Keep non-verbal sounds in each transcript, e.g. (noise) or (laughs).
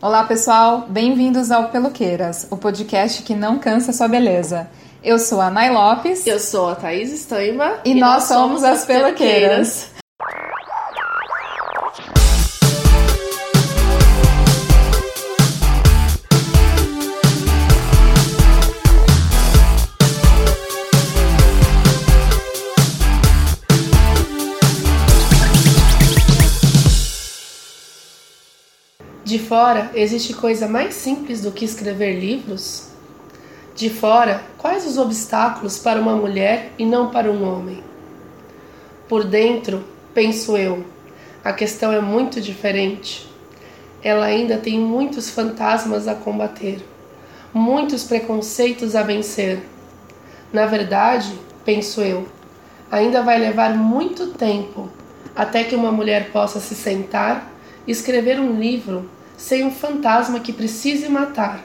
Olá, pessoal, bem-vindos ao Peloqueiras, o podcast que não cansa sua beleza. Eu sou a Nay Lopes. Eu sou a Thaís Estaima. E, e nós, nós, somos as Peloqueiras. De fora, existe coisa mais simples do que escrever livros? De fora, quais os obstáculos para uma mulher e não para um homem? Por dentro, penso eu, a questão é muito diferente. Ela ainda tem muitos fantasmas a combater, muitos preconceitos a vencer. Na verdade, penso eu, ainda vai levar muito tempo até que uma mulher possa se sentar escrever um livro sem um fantasma que precise matar,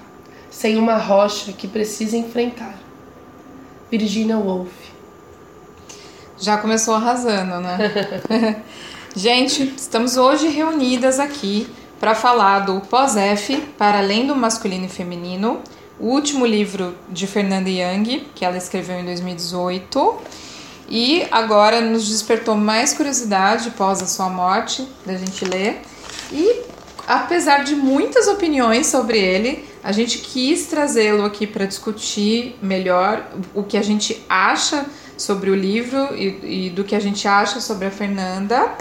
sem uma rocha que precise enfrentar. Virginia Woolf. Já começou arrasando, né? (laughs) Gente, estamos hoje reunidas aqui para falar do Pós-F, para além do masculino e feminino, o último livro de Fernanda Young, que ela escreveu em 2018. E agora nos despertou mais curiosidade pós a sua morte, da gente ler. E apesar de muitas opiniões sobre ele, a gente quis trazê-lo aqui para discutir melhor o que a gente acha sobre o livro e, e, do que a gente acha sobre a Fernanda.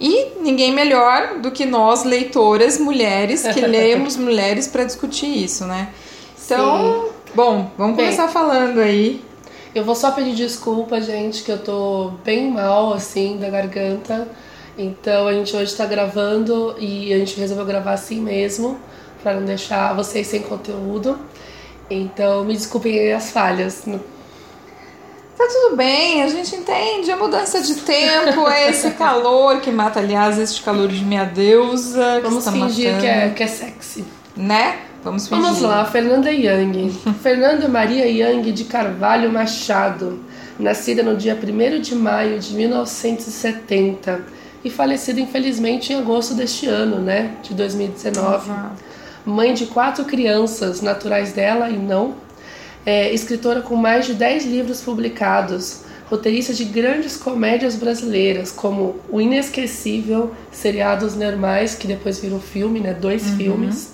E ninguém melhor do que nós, leitoras, mulheres, que (laughs) lemos mulheres para discutir isso, né? Então, Sim. bom, vamos bem, começar falando aí. Eu vou só pedir desculpa, gente, que eu tô bem mal, assim, da garganta. Então a gente hoje está gravando e a gente resolveu gravar assim mesmo, para não deixar vocês sem conteúdo. Então me desculpem as falhas. Tá tudo bem, a gente entende a mudança de tempo, é esse calor que mata, aliás, este calor de minha deusa. Vamos fingir que é, que é sexy. Né? Vamos fingir. Vamos lá, Fernanda Young. (laughs) Fernanda Maria Young de Carvalho Machado, nascida no dia 1 de maio de 1970 e falecido infelizmente em agosto deste ano, né, de 2019. Uhum. Mãe de quatro crianças naturais dela e não, é, escritora com mais de 10 livros publicados, roteirista de grandes comédias brasileiras, como O Inesquecível, Seriados Normais, que depois virou filme, né, dois uhum. filmes,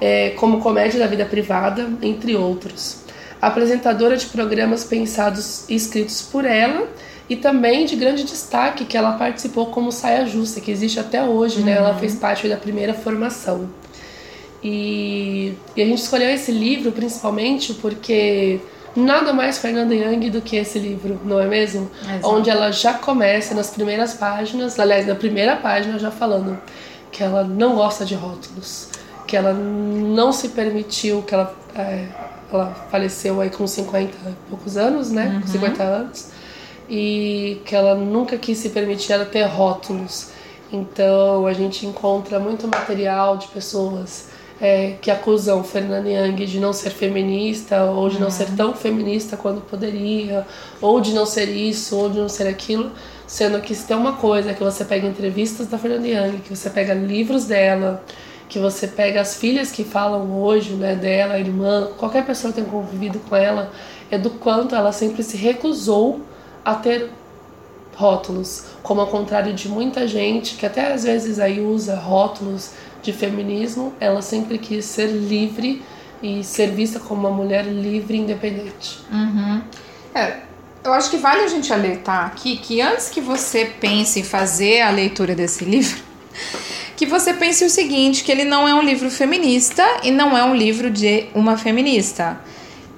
é, como Comédia da Vida Privada, entre outros. Apresentadora de programas pensados e escritos por ela e também de grande destaque que ela participou como saia justa, que existe até hoje, uhum. né? Ela uhum. fez parte da primeira formação. E, e, a gente escolheu esse livro principalmente porque nada mais Fernanda Young do que esse livro, não é mesmo? Exato. Onde ela já começa nas primeiras páginas, aliás, na primeira página já falando que ela não gosta de rótulos, que ela não se permitiu, que ela, é, ela faleceu aí com 50 e poucos anos, né? Uhum. 50 anos e que ela nunca quis se permitir ela ter rótulos. Então a gente encontra muito material de pessoas é, que acusam Fernanda Young de não ser feminista ou de não ser uhum. tão feminista quando poderia, ou de não ser isso, ou de não ser aquilo, sendo que se tem uma coisa que você pega entrevistas da Fernanda Young, que você pega livros dela, que você pega as filhas que falam hoje, né, dela, a irmã, qualquer pessoa que tenha convivido com ela, é do quanto ela sempre se recusou a ter rótulos, como ao contrário de muita gente que até às vezes aí usa rótulos de feminismo, ela sempre quis ser livre e ser vista como uma mulher livre e independente. Uhum. É, eu acho que vale a gente alertar aqui que antes que você pense em fazer a leitura desse (laughs) livro, que você pense o seguinte, que ele não é um livro feminista e não é um livro de uma feminista.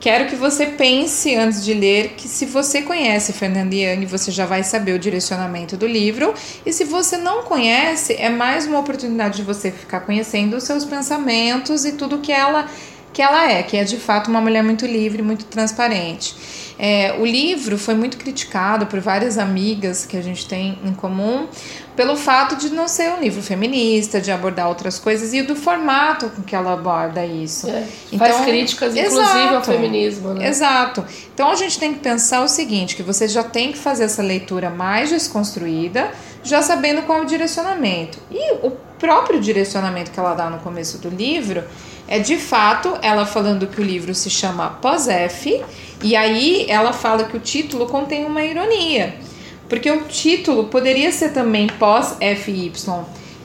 Quero que você pense antes de ler que se você conhece Fernanda Young, você já vai saber o direcionamento do livro, e se você não conhece, é mais uma oportunidade de você ficar conhecendo os seus pensamentos e tudo que ela que ela é, que é de fato uma mulher muito livre, muito transparente. É, o livro foi muito criticado por várias amigas que a gente tem em comum pelo fato de não ser um livro feminista, de abordar outras coisas e do formato com que ela aborda isso. É, então, faz críticas, inclusive, exato, ao feminismo. Né? Exato. Então a gente tem que pensar o seguinte: que você já tem que fazer essa leitura mais desconstruída já sabendo qual é o direcionamento. E o próprio direcionamento que ela dá no começo do livro é de fato ela falando que o livro se chama Pós-F, e aí ela fala que o título contém uma ironia, porque o título poderia ser também Pós-FY.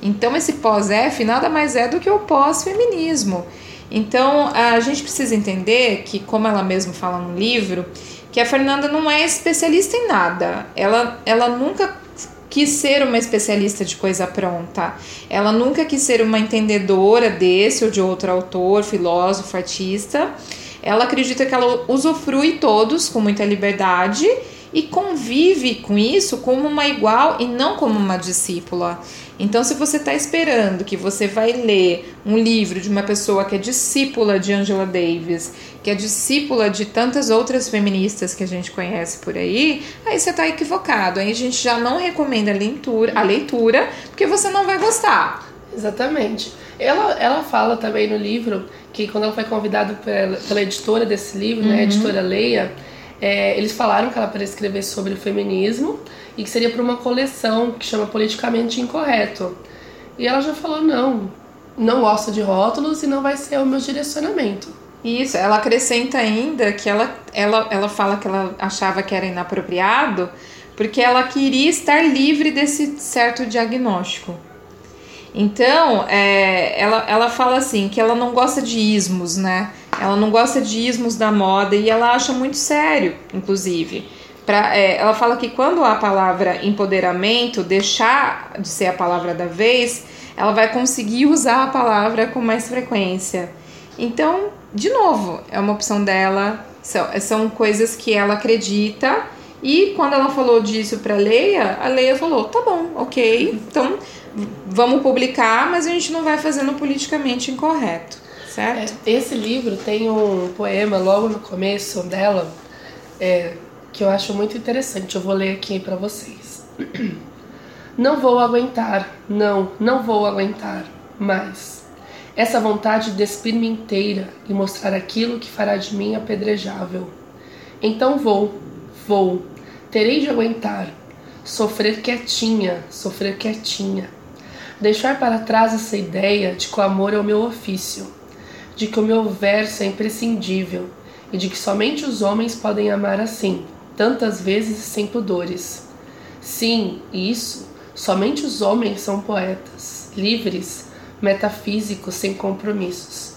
Então esse pós-F nada mais é do que o pós-feminismo. Então a gente precisa entender que, como ela mesma fala no livro, que a Fernanda não é especialista em nada. Ela, ela nunca quis ser uma especialista de coisa pronta. Ela nunca quis ser uma entendedora desse ou de outro autor, filósofo, artista. Ela acredita que ela usufrui todos com muita liberdade e convive com isso como uma igual e não como uma discípula. Então, se você está esperando que você vai ler um livro de uma pessoa que é discípula de Angela Davis, que é discípula de tantas outras feministas que a gente conhece por aí, aí você está equivocado. Aí a gente já não recomenda a leitura, a leitura porque você não vai gostar. Exatamente. Ela, ela fala também no livro que quando ela foi convidada pela, pela editora desse livro, né, uhum. né, a editora Leia, é, eles falaram que ela para escrever sobre o feminismo e que seria para uma coleção que chama Politicamente Incorreto. E ela já falou: não, não gosto de rótulos e não vai ser o meu direcionamento. Isso, ela acrescenta ainda que ela, ela, ela fala que ela achava que era inapropriado porque ela queria estar livre desse certo diagnóstico. Então, é, ela, ela fala assim que ela não gosta de ismos, né? Ela não gosta de ismos da moda e ela acha muito sério, inclusive. Pra, é, ela fala que quando a palavra empoderamento deixar de ser a palavra da vez, ela vai conseguir usar a palavra com mais frequência. Então, de novo, é uma opção dela, são, são coisas que ela acredita. E quando ela falou disso para Leia, a Leia falou: tá bom, ok, então vamos publicar, mas a gente não vai fazendo politicamente incorreto, certo? É, esse livro tem um poema logo no começo dela. É, que eu acho muito interessante. Eu vou ler aqui para vocês. (clears throat) Não vou aguentar, não, não vou aguentar mais. Essa vontade de despir-me inteira e mostrar aquilo que fará de mim apedrejável. Então vou, vou, terei de aguentar, sofrer quietinha, sofrer quietinha. Deixar para trás essa ideia de que o amor é o meu ofício, de que o meu verso é imprescindível e de que somente os homens podem amar assim, tantas vezes sem pudores. Sim, isso, somente os homens são poetas, livres, metafísicos, sem compromissos.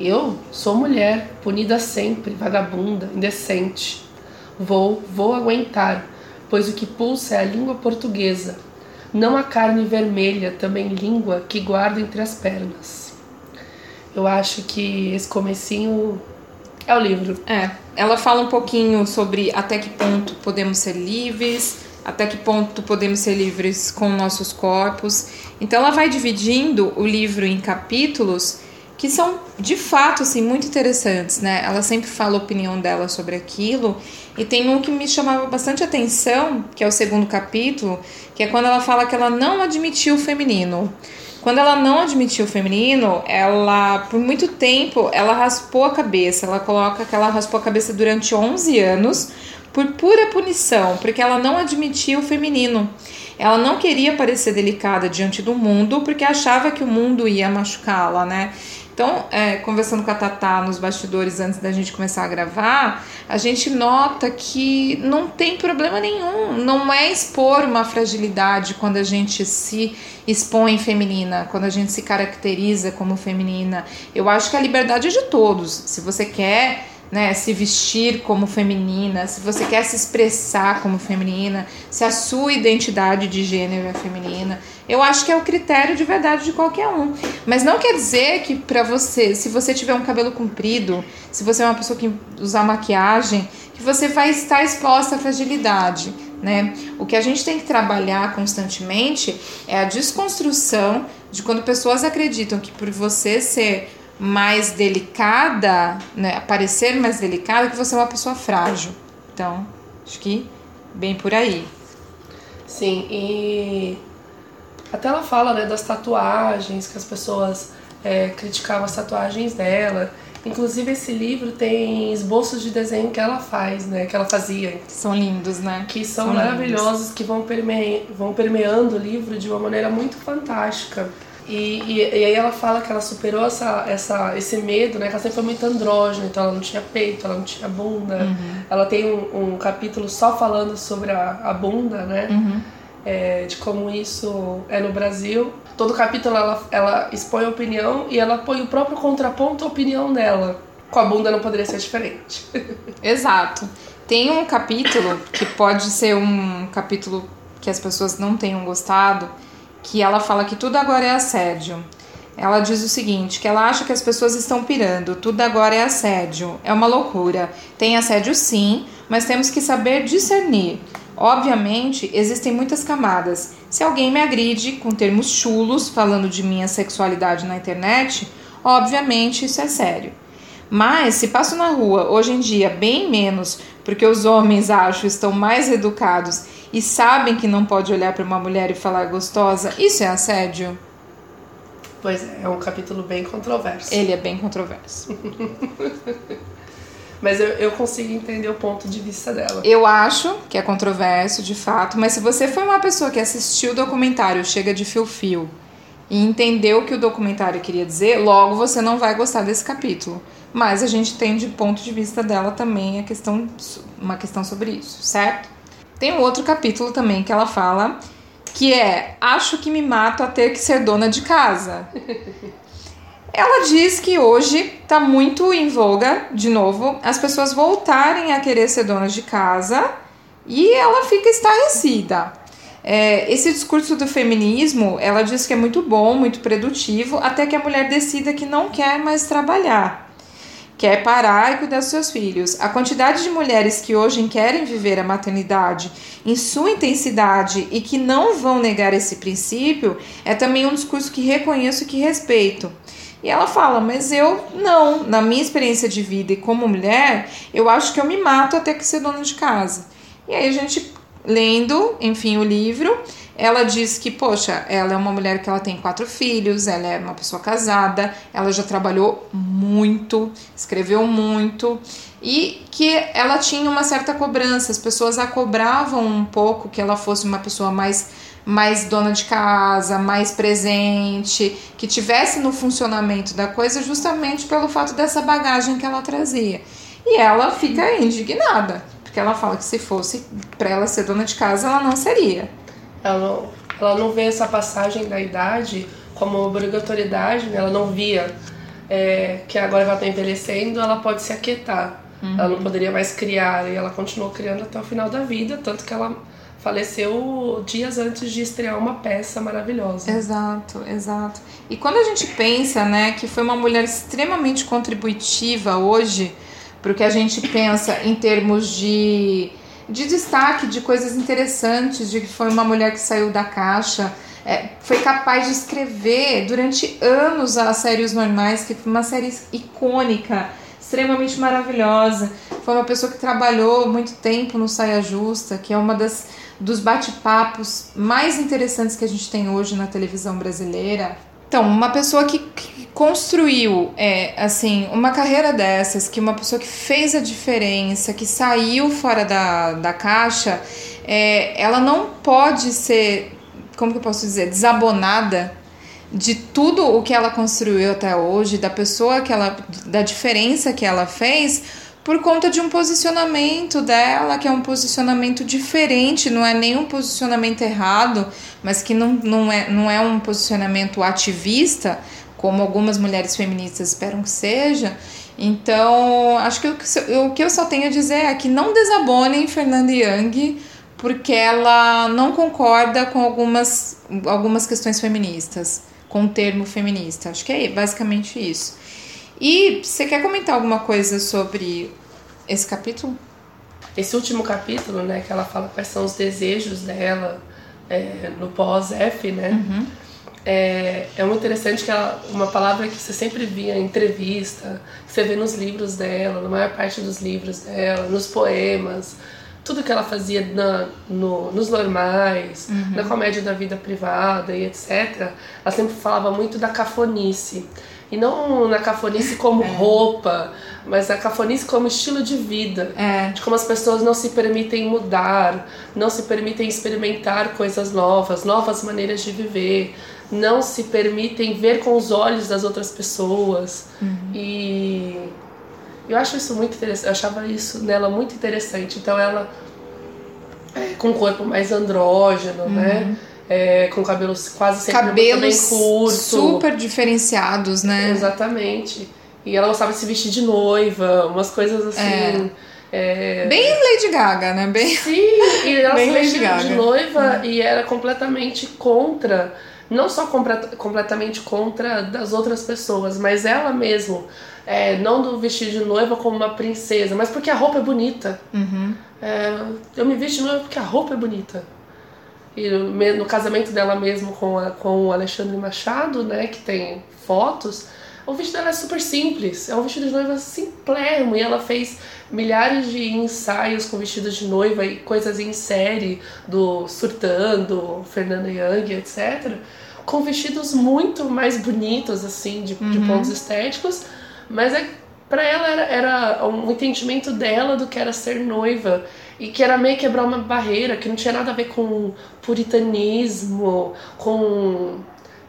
Eu sou mulher, punida sempre, vagabunda, indecente. Vou, vou aguentar, pois o que pulsa é a língua portuguesa, não a carne vermelha, também língua que guardo entre as pernas. Eu acho que esse comecinho é o livro. É. Ela fala um pouquinho sobre até que ponto podemos ser livres, até que ponto podemos ser livres com nossos corpos. Então ela vai dividindo o livro em capítulos que são de fato assim muito interessantes, né? Ela sempre fala a opinião dela sobre aquilo e tem um que me chamava bastante atenção, que é o segundo capítulo, que é quando ela fala que ela não admitiu o feminino. Quando ela não admitiu o feminino, ela, por muito tempo, ela raspou a cabeça. Ela coloca que ela raspou a cabeça durante 11 anos por pura punição, porque ela não admitia o feminino. Ela não queria parecer delicada diante do mundo, porque achava que o mundo ia machucá-la, né? Então, é, conversando com a Tatá nos bastidores antes da gente começar a gravar, a gente nota que não tem problema nenhum. Não é expor uma fragilidade quando a gente se expõe feminina, quando a gente se caracteriza como feminina. Eu acho que a liberdade é de todos. Se você quer né, se vestir como feminina, se você quer se expressar como feminina, se a sua identidade de gênero é feminina, eu acho que é o critério de verdade de qualquer um. Mas não quer dizer que para você, se você tiver um cabelo comprido, se você é uma pessoa que usa maquiagem, que você vai estar exposta à fragilidade, né? O que a gente tem que trabalhar constantemente é a desconstrução de quando pessoas acreditam que por você ser mais delicada, né, parecer mais delicada, que você é uma pessoa frágil. Então, acho que bem por aí. Sim, e até ela fala né, das tatuagens, que as pessoas é, criticavam as tatuagens dela. Inclusive esse livro tem esboços de desenho que ela faz, né? Que ela fazia. São lindos, né? Que são, São maravilhosos, lindos. que vão, perme... vão permeando o livro de uma maneira muito fantástica. E, e, e, aí ela fala que ela superou essa, essa, esse medo, né? Que ela sempre foi muito andrógena, então ela não tinha peito, ela não tinha bunda. Uhum. Ela tem um, um, capítulo só falando sobre a, a bunda, né? Uhum. É, de como isso é no Brasil. Todo capítulo ela, ela expõe a opinião e ela põe o próprio contraponto à opinião dela. Com a bunda não poderia ser diferente. (laughs) Exato. Tem um capítulo que pode ser um capítulo que as pessoas não tenham gostado, que ela fala que tudo agora é assédio. Ela diz o seguinte, que ela acha que as pessoas estão pirando, tudo agora é assédio. É uma loucura. Tem assédio sim, mas temos que saber discernir. Obviamente, existem muitas camadas. Se alguém me agride com termos chulos falando de minha sexualidade na internet, obviamente isso é sério. Mas se passo na rua hoje em dia bem menos, porque os homens acho estão mais educados e sabem que não pode olhar para uma mulher e falar gostosa, isso é assédio? Pois é, é um capítulo bem controverso. Ele é bem controverso. (laughs) Mas eu, eu consigo entender o ponto de vista dela. Eu acho que é controverso, de fato, mas se você foi uma pessoa que assistiu o documentário Chega de Fio Fio e entendeu o que o documentário queria dizer, logo você não vai gostar desse capítulo. Mas a gente tem de ponto de vista dela também a questão, uma questão sobre isso, certo? Tem um outro capítulo também que ela fala que é Acho que me mato a ter que ser dona de casa. (laughs) Ela diz que hoje está muito em voga, de novo, as pessoas voltarem a querer ser donas de casa e ela fica estarrecida. É, esse discurso do feminismo, ela diz que é muito bom, muito produtivo, até que a mulher decida que não quer mais trabalhar, quer parar e cuidar dos seus filhos. A quantidade de mulheres que hoje querem viver a maternidade em sua intensidade e que não vão negar esse princípio é também um discurso que reconheço e que respeito. E ela fala, mas eu não, na minha experiência de vida e como mulher, eu acho que eu me mato até que ser dona de casa. E aí a gente lendo, enfim, o livro, ela diz que, poxa, ela é uma mulher que ela tem quatro filhos, ela é uma pessoa casada, ela já trabalhou muito, escreveu muito e que ela tinha uma certa cobrança, as pessoas a cobravam um pouco que ela fosse uma pessoa mais mais dona de casa, mais presente, que tivesse no funcionamento da coisa justamente pelo fato dessa bagagem que ela trazia. E ela fica indignada, porque ela fala que se fosse para ela ser dona de casa, ela não seria. Ela não, ela não vê essa passagem da idade como obrigatoriedade, né? ela não via é, que agora ela está envelhecendo, ela pode se aquietar. Uhum. Ela não poderia mais criar, e ela continuou criando até o final da vida, tanto que ela faleceu dias antes de estrear uma peça maravilhosa. Exato, exato. E quando a gente pensa, né, que foi uma mulher extremamente contributiva hoje, porque a gente pensa em termos de, de destaque, de coisas interessantes, de que foi uma mulher que saiu da caixa, é, foi capaz de escrever durante anos a série Os Normais, que foi uma série icônica, extremamente maravilhosa. Foi uma pessoa que trabalhou muito tempo no Saia Justa, que é uma das dos bate-papos mais interessantes que a gente tem hoje na televisão brasileira. Então, uma pessoa que, que construiu, é, assim, uma carreira dessas, que uma pessoa que fez a diferença, que saiu fora da, da caixa, é, ela não pode ser, como que eu posso dizer, desabonada de tudo o que ela construiu até hoje, da pessoa que ela, da diferença que ela fez, por conta de um posicionamento dela, que é um posicionamento diferente, não é nenhum posicionamento errado, mas que não, não, é, não é um posicionamento ativista, como algumas mulheres feministas esperam que seja. Então, acho que o, o que eu só tenho a dizer é que não desabonem Fernanda Young, porque ela não concorda com algumas, algumas questões feministas, com o termo feminista. Acho que é basicamente isso. E você quer comentar alguma coisa sobre esse capítulo? Esse último capítulo, né, que ela fala quais são os desejos dela é, no pós-F, né? Uhum. É, é muito interessante que ela, uma palavra que você sempre via em entrevista, que você vê nos livros dela, na maior parte dos livros dela, nos poemas, tudo que ela fazia na, no, nos normais, Uhum. na comédia da vida privada e etc. Ela sempre falava muito da cafonice E não na cafonice como é. roupa, mas a cafonice como estilo de vida. É. De como as pessoas não se permitem mudar, não se permitem experimentar coisas novas, novas maneiras de viver, não se permitem ver com os olhos das outras pessoas. Uhum. E eu acho isso muito interessante, eu achava isso nela muito interessante. Então ela é, com o corpo mais andrógeno, né? uhum. né? É, com cabelos quase sempre cabelos curto. super diferenciados, né? Exatamente. E ela gostava de se vestir de noiva, umas coisas assim. É... É... Bem Lady Gaga, né? Bem... Sim, e ela (laughs) Bem se vestia de noiva e era completamente contra, não só completamente contra das outras pessoas, mas ela mesmo. É, não do vestir de noiva como uma princesa, mas porque a roupa é bonita. Uhum. É, eu me visto de noiva porque a roupa é bonita. E no, no casamento dela mesmo com, a, com o Alexandre Machado, né, que tem fotos, o vestido dela é super simples, é um vestido de noiva simplérrimo e ela fez milhares de ensaios com vestidos de noiva e coisas em série do Surtando, Fernanda Young, etc. Com vestidos muito mais bonitos, assim, de, uhum. de pontos estéticos, mas é, para ela era, era um entendimento dela do que era ser noiva e que era meio quebrar uma barreira que não tinha nada a ver com puritanismo, com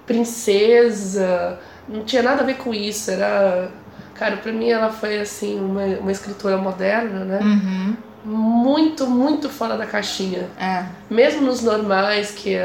princesa não tinha nada a ver com isso. Era. Cara, pra mim ela foi assim, uma, uma escritora moderna, né? Uhum. Muito, muito fora da caixinha. É. Mesmo nos normais, que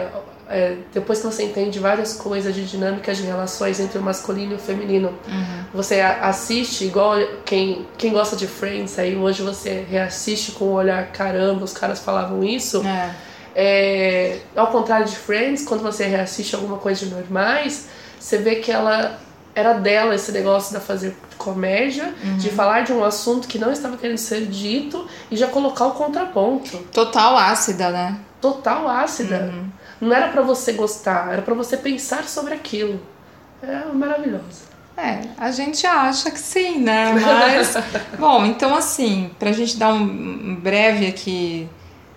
é, depois que você entende várias coisas de dinâmicas de relações entre o masculino e o feminino, uhum. você assiste igual quem, quem gosta de Friends, aí hoje você reassiste com o olhar, caramba, os caras falavam isso. É. É, ao contrário de Friends, quando você reassiste alguma coisa de normais, você vê que ela era dela esse negócio de fazer comédia, uhum. de falar de um assunto que não estava querendo ser dito e já colocar o contraponto. Total ácida, né? Total ácida. Uhum. Não era para você gostar, era para você pensar sobre aquilo. É maravilhoso. É, a gente acha que sim, né? Mas, (laughs) bom, então assim, pra gente dar um breve aqui,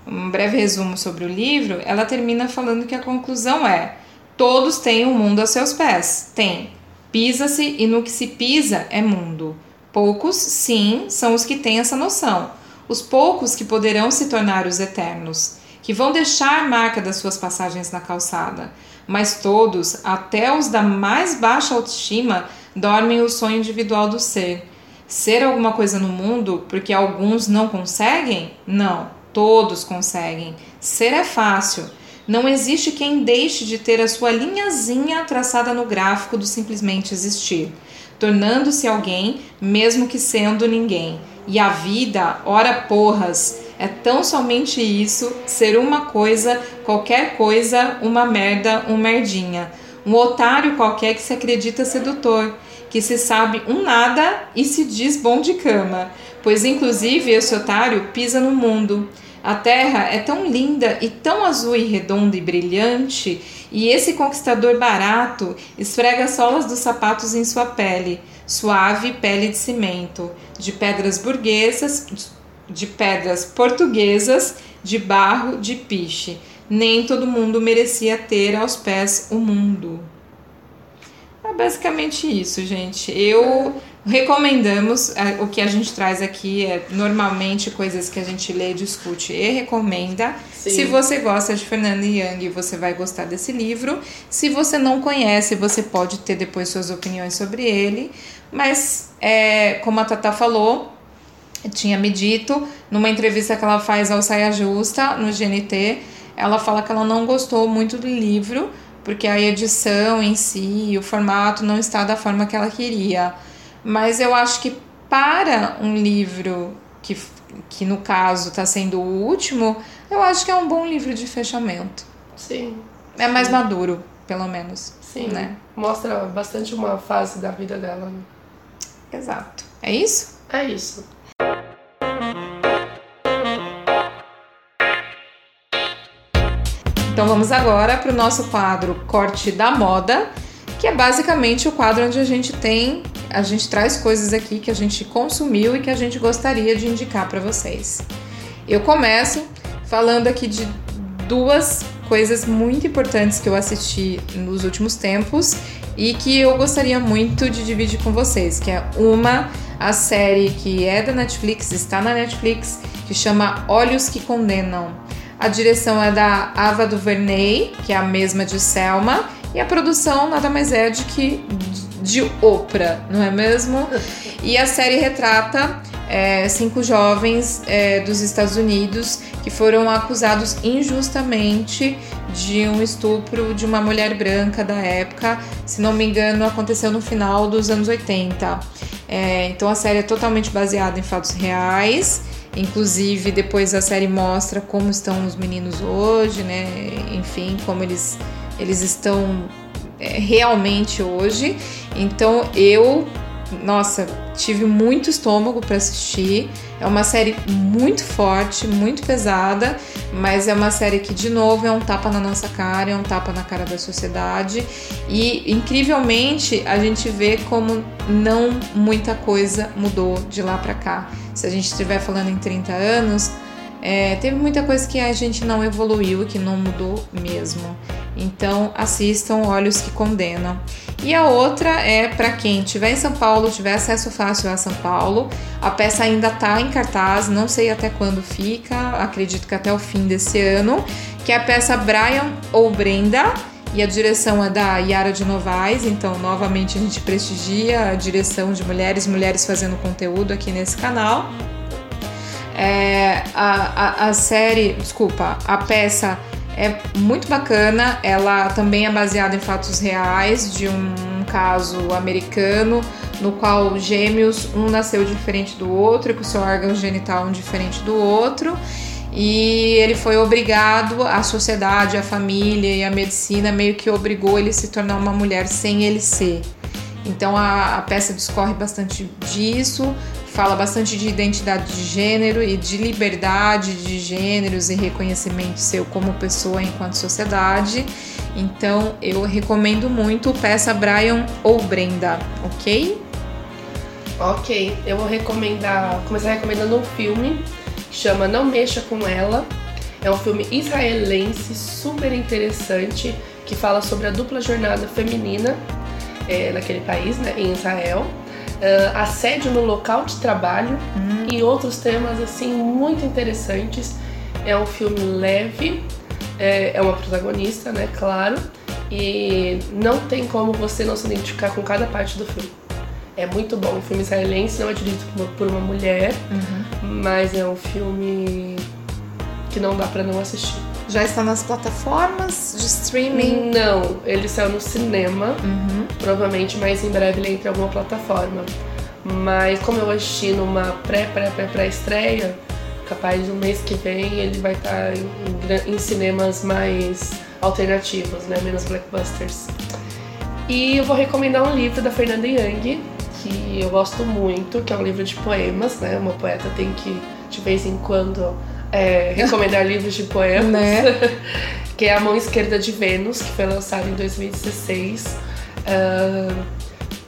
um breve resumo sobre o livro, ela termina falando que a conclusão é Todos têm o um mundo a seus pés. Tem. Pisa-se e no que se pisa é mundo. Poucos, sim, são os que têm essa noção. Os poucos que poderão se tornar os eternos, que vão deixar marca das suas passagens na calçada. Mas todos, até os da mais baixa autoestima, dormem o sonho individual do ser. Ser alguma coisa no mundo porque alguns não conseguem? Não, todos conseguem. Ser é fácil. Não existe quem deixe de ter a sua linhazinha traçada no gráfico do simplesmente existir, tornando-se alguém, mesmo que sendo ninguém. E a vida, ora porras, é tão somente isso, ser uma coisa, qualquer coisa, uma merda, um merdinha. Um otário qualquer que se acredita sedutor, que se sabe um nada e se diz bom de cama, pois inclusive esse otário pisa no mundo. A terra é tão linda e tão azul e redonda e brilhante, e esse conquistador barato esfrega as solas dos sapatos em sua pele, suave pele de cimento, de pedras burguesas, de pedras portuguesas, de barro, de piche. Nem todo mundo merecia ter aos pés o mundo. É basicamente isso, gente. Eu recomendamos o que a gente traz aqui é normalmente coisas que a gente lê, discute e recomenda. Sim. Se você gosta de Fernanda Young, você vai gostar desse livro. Se você não conhece, você pode ter depois suas opiniões sobre ele. Mas, é, como a Tata falou, tinha me dito numa entrevista que ela faz ao Saia Justa no GNT, ela fala que ela não gostou muito do livro porque a edição em si, o formato não está da forma que ela queria. Mas eu acho que para um livro que, que no caso está sendo o último, eu acho que é um bom livro de fechamento. Sim. É mais sim. maduro, pelo menos. Sim. Né? Mostra bastante uma fase da vida dela. Né? Exato. É isso? É isso. Então vamos agora para o nosso quadro Corte da Moda, que é basicamente o quadro onde a gente tem, a gente traz coisas aqui que a gente consumiu e que a gente gostaria de indicar para vocês. Eu começo falando aqui de duas coisas muito importantes que eu assisti nos últimos tempos e que eu gostaria muito de dividir com vocês, que é uma a série que é da Netflix, está na Netflix, que chama Olhos que Condenam. A direção é da Ava DuVernay, que é a mesma de Selma, e a produção nada mais é de que de Oprah, não é mesmo? (laughs) E a série retrata é, cinco jovens é, dos Estados Unidos que foram acusados injustamente de um estupro de uma mulher branca da época. Se não me engano, aconteceu no final dos anos 80. É, então a série é totalmente baseada em fatos reais. Inclusive, depois a série mostra como estão os meninos hoje, né? Enfim, como eles, eles estão é, realmente hoje. Então eu nossa, tive muito estômago para assistir. É uma série muito forte, muito pesada, mas é uma série que, de novo, é um tapa na nossa cara, é um tapa na cara da sociedade. E, incrivelmente, a gente vê como não muita coisa mudou de lá para cá. Se a gente estiver falando em 30 anos, é, teve muita coisa que a gente não evoluiu, que não mudou mesmo. Então assistam Olhos que Condenam. E a outra é para quem estiver em São Paulo, tiver acesso fácil a São Paulo. A peça ainda está em cartaz, não sei até quando fica, acredito que até o fim desse ano, que é a peça Brian ou Brenda. E a direção é da Yara de Novaes, então novamente a gente prestigia a direção de mulheres, mulheres fazendo conteúdo aqui nesse canal. É, a, a, a série, desculpa, a peça é muito bacana, ela também é baseada em fatos reais de um caso americano no qual gêmeos, um nasceu diferente do outro, com seu órgão genital um diferente do outro, e ele foi obrigado, a sociedade, a família e a medicina meio que obrigou ele a se tornar uma mulher sem ele ser. Então a, a peça discorre bastante disso, fala bastante de identidade de gênero e de liberdade de gêneros e reconhecimento seu como pessoa enquanto sociedade. Então eu recomendo muito peça Brian ou Brenda, ok? Ok, eu vou recomendar, começar recomendando um filme que chama Não Mexa com Ela. É um filme israelense super interessante que fala sobre a dupla jornada feminina é, naquele país, né, em Israel uh, assédio no local de trabalho hum. e outros temas assim muito interessantes. É um filme leve, é, é uma protagonista, né, claro, e não tem como você não se identificar com cada parte do filme. É muito bom. O filme israelense não é dirigido por uma mulher, uhum. mas é um filme que não dá para não assistir. Já está nas plataformas de streaming? Não, ele saiu no cinema, uhum. provavelmente, mas em breve ele entra em alguma plataforma. Mas como eu assisti numa pré-pré-pré-pré-estreia, capaz do mês que vem ele vai estar em, em, cinemas mais alternativos, né? Menos blockbusters. E eu vou recomendar um livro da Fernanda Young, que eu gosto muito, que é um livro de poemas, né? Uma poeta tem que, de vez em quando, é, recomendar (laughs) livros de poemas, né? (laughs) que é A Mão Esquerda de Vênus, que foi lançado em 2016. Uh,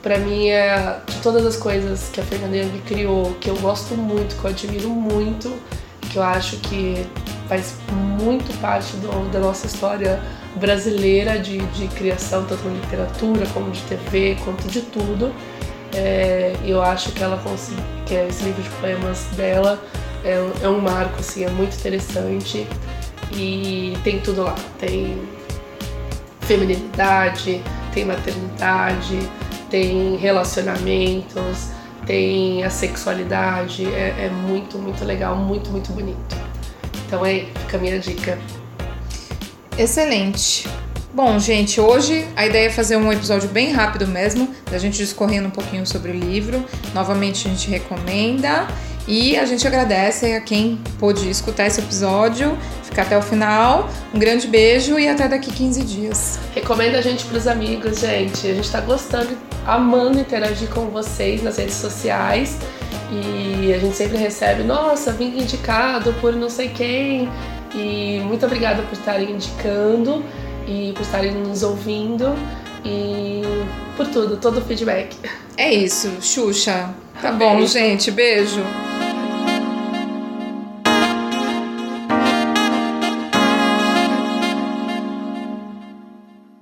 para mim é de todas as coisas que a Fernanda Young criou, que eu gosto muito, que eu admiro muito, que eu acho que faz muito parte do, da nossa história brasileira de, de criação, tanto na literatura como de TV, quanto de tudo. É, eu acho que ela que esse livro de poemas dela é, é um marco, assim, é muito interessante e tem tudo lá. Tem feminilidade, tem maternidade, tem relacionamentos, tem a sexualidade. É, é muito, muito legal, muito, muito bonito. Então aí fica a minha dica. Excelente. Bom, gente, hoje a ideia é fazer um episódio bem rápido mesmo, da gente discorrendo um pouquinho sobre o livro. Novamente a gente recomenda. E a gente agradece a quem pôde escutar esse episódio, ficar até o final. Um grande beijo e até daqui 15 dias. Recomenda a gente para os amigos, gente. A gente está gostando, amando interagir com vocês nas redes sociais. E a gente sempre recebe, nossa, vim indicado por não sei quem. E muito obrigada por estarem indicando e por estarem nos ouvindo e por tudo, todo o feedback. É isso, Xuxa. Tá bom, gente. Beijo.